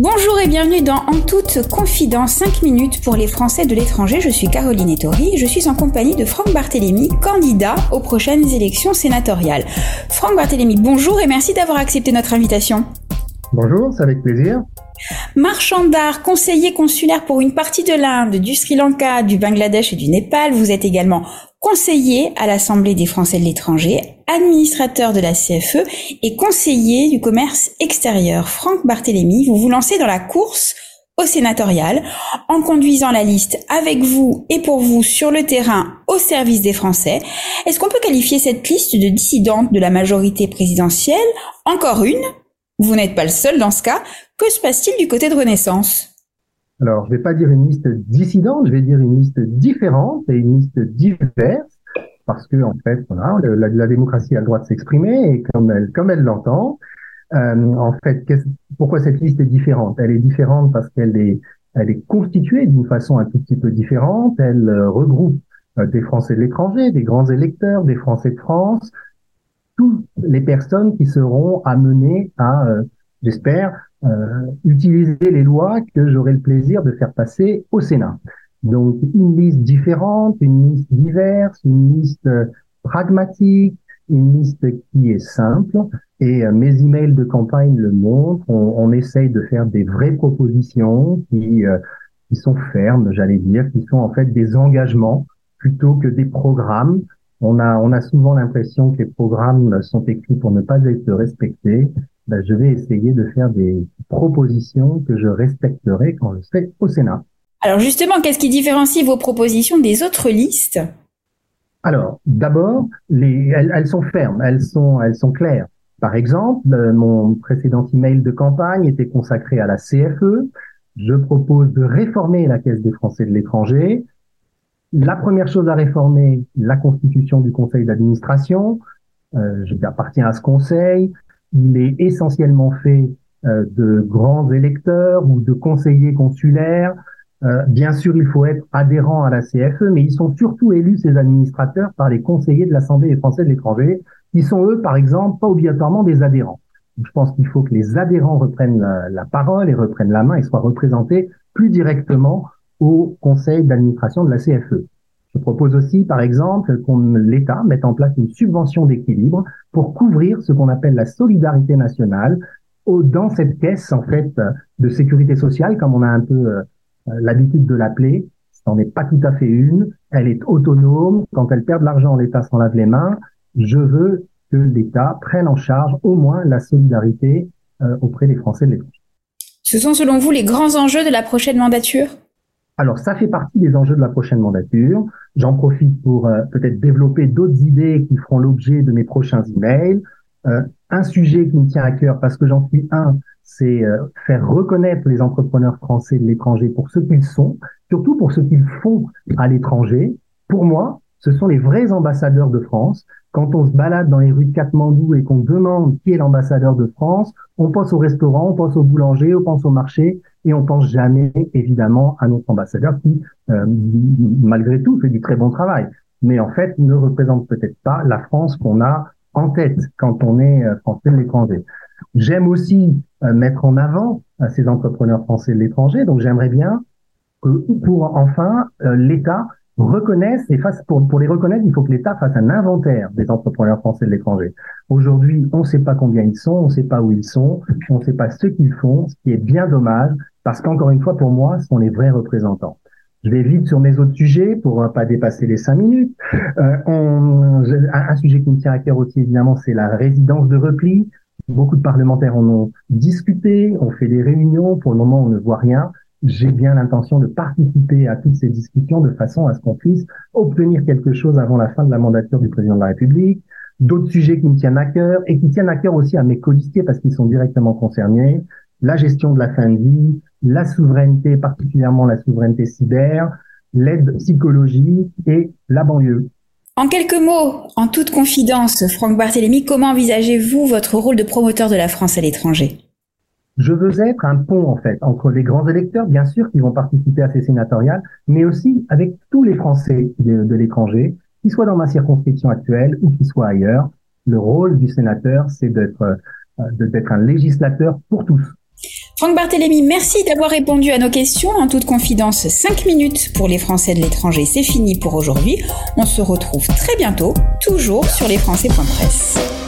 Bonjour et bienvenue dans En toute confidence 5 minutes pour les Français de l'étranger. Je suis Caroline Ettori et je suis en compagnie de Franck Barthélémy, candidat aux prochaines élections sénatoriales. Franck Barthélémy, bonjour et merci d'avoir accepté notre invitation. Bonjour, c'est avec plaisir. Marchand d'art, conseiller consulaire pour une partie de l'Inde, du Sri Lanka, du Bangladesh et du Népal, vous êtes également conseiller à l'Assemblée des Français de l'étranger, administrateur de la CFE et conseiller du commerce extérieur. Franck Barthélémy, vous vous lancez dans la course au sénatorial en conduisant la liste avec vous et pour vous sur le terrain au service des Français. Est-ce qu'on peut qualifier cette liste de dissidente de la majorité présidentielle? Encore une? Vous n'êtes pas le seul dans ce cas. Que se passe-t-il du côté de Renaissance? Alors, je vais pas dire une liste dissidente, je vais dire une liste différente et une liste diverse, parce que en fait, voilà, la, démocratie a le droit de s'exprimer et comme elle l'entend. Euh, en fait, pourquoi cette liste est différente? Elle est différente parce qu'elle est constituée d'une façon un tout petit peu différente. Elle euh, regroupe euh, des Français de l'étranger, des grands électeurs, des Français de France, toutes les personnes qui seront amenées à, j'espère, utiliser les lois que j'aurai le plaisir de faire passer au Sénat. Donc une liste différente, une liste diverse, une liste pragmatique, une liste qui est simple. Et euh, mes emails de campagne le montrent. On, on essaye de faire des vraies propositions qui, euh, qui sont fermes, j'allais dire, qui sont en fait des engagements plutôt que des programmes. On a, on a souvent l'impression que les programmes sont écrits pour ne pas être respectés. Ben, je vais essayer de faire des propositions que je respecterai quand je serai au Sénat. Alors justement, qu'est-ce qui différencie vos propositions des autres listes? Alors, d'abord, les, elles, sont fermes, elles sont, elles sont claires. Par exemple, euh, mon précédent email de campagne était consacré à la CFE. Je propose de réformer la Caisse des Français de l'étranger. La première chose à réformer, la constitution du conseil d'administration. Euh, J'appartiens à ce conseil il est essentiellement fait euh, de grands électeurs ou de conseillers consulaires. Euh, bien sûr, il faut être adhérent à la CFE, mais ils sont surtout élus, ces administrateurs, par les conseillers de l'Assemblée des Français de l'étranger, qui sont eux, par exemple, pas obligatoirement des adhérents. je pense qu'il faut que les adhérents reprennent la, la, parole et reprennent la main et soient représentés plus directement au conseil d'administration de la CFE. Je propose aussi, par exemple, qu'on l'État mette en place une subvention d'équilibre pour couvrir ce qu'on appelle la solidarité nationale dans cette caisse en fait de sécurité sociale, comme on a un peu euh, l'habitude de l'appeler. Ce n'en est pas tout à fait une. Elle est autonome. Quand elle perd de l'argent, l'État s'en lave les mains. Je veux que l'État prenne en charge au moins la solidarité euh, auprès des Français de l'étranger. Ce sont selon vous les grands enjeux de la prochaine mandature? Alors, ça fait partie des enjeux de la prochaine mandature. J'en profite pour euh, peut-être développer d'autres idées qui feront l'objet de mes prochains emails. Euh, un sujet qui me tient à cœur, parce que j'en suis un, c'est euh, faire reconnaître les entrepreneurs français de l'étranger pour ce qu'ils sont, surtout pour ce qu'ils font à l'étranger. Pour moi, ce sont les vrais ambassadeurs de France. Quand on se balade dans les rues de Katmandou et qu'on demande qui est l'ambassadeur de France, on pense au restaurant, on pense au boulanger, on pense au marché, et on pense jamais évidemment à notre ambassadeur qui, euh, malgré tout, fait du très bon travail, mais en fait ne représente peut-être pas la France qu'on a en tête quand on est euh, français de l'étranger. J'aime aussi euh, mettre en avant ces entrepreneurs français de l'étranger, donc j'aimerais bien que pour enfin l'État reconnaisse et fasse pour, pour les reconnaître, il faut que l'État fasse un inventaire des entrepreneurs français de l'étranger. Aujourd'hui, on ne sait pas combien ils sont, on ne sait pas où ils sont, on ne sait pas ce qu'ils font, ce qui est bien dommage parce qu'encore une fois, pour moi, ce sont les vrais représentants. Je vais vite sur mes autres sujets pour ne pas dépasser les cinq minutes. Euh, on, un sujet qui me tient à cœur aussi, évidemment, c'est la résidence de repli. Beaucoup de parlementaires en ont discuté, on fait des réunions. Pour le moment, on ne voit rien j'ai bien l'intention de participer à toutes ces discussions de façon à ce qu'on puisse obtenir quelque chose avant la fin de la mandature du président de la République. D'autres sujets qui me tiennent à cœur et qui tiennent à cœur aussi à mes colistiers parce qu'ils sont directement concernés. La gestion de la fin de vie, la souveraineté, particulièrement la souveraineté cyber, l'aide psychologique et la banlieue. En quelques mots, en toute confidence, Franck Barthélémy, comment envisagez-vous votre rôle de promoteur de la France à l'étranger? Je veux être un pont, en fait, entre les grands électeurs, bien sûr, qui vont participer à ces sénatoriales, mais aussi avec tous les Français de, l'étranger, qu'ils soient dans ma circonscription actuelle ou qu'ils soient ailleurs. Le rôle du sénateur, c'est d'être euh, d'être un législateur pour tous. Franck Barthélémy, merci d'avoir répondu à nos questions. En toute confidence, 5 minutes pour les Français de l'étranger, c'est fini pour aujourd'hui. On se retrouve très bientôt, toujours sur lesfrançais.press.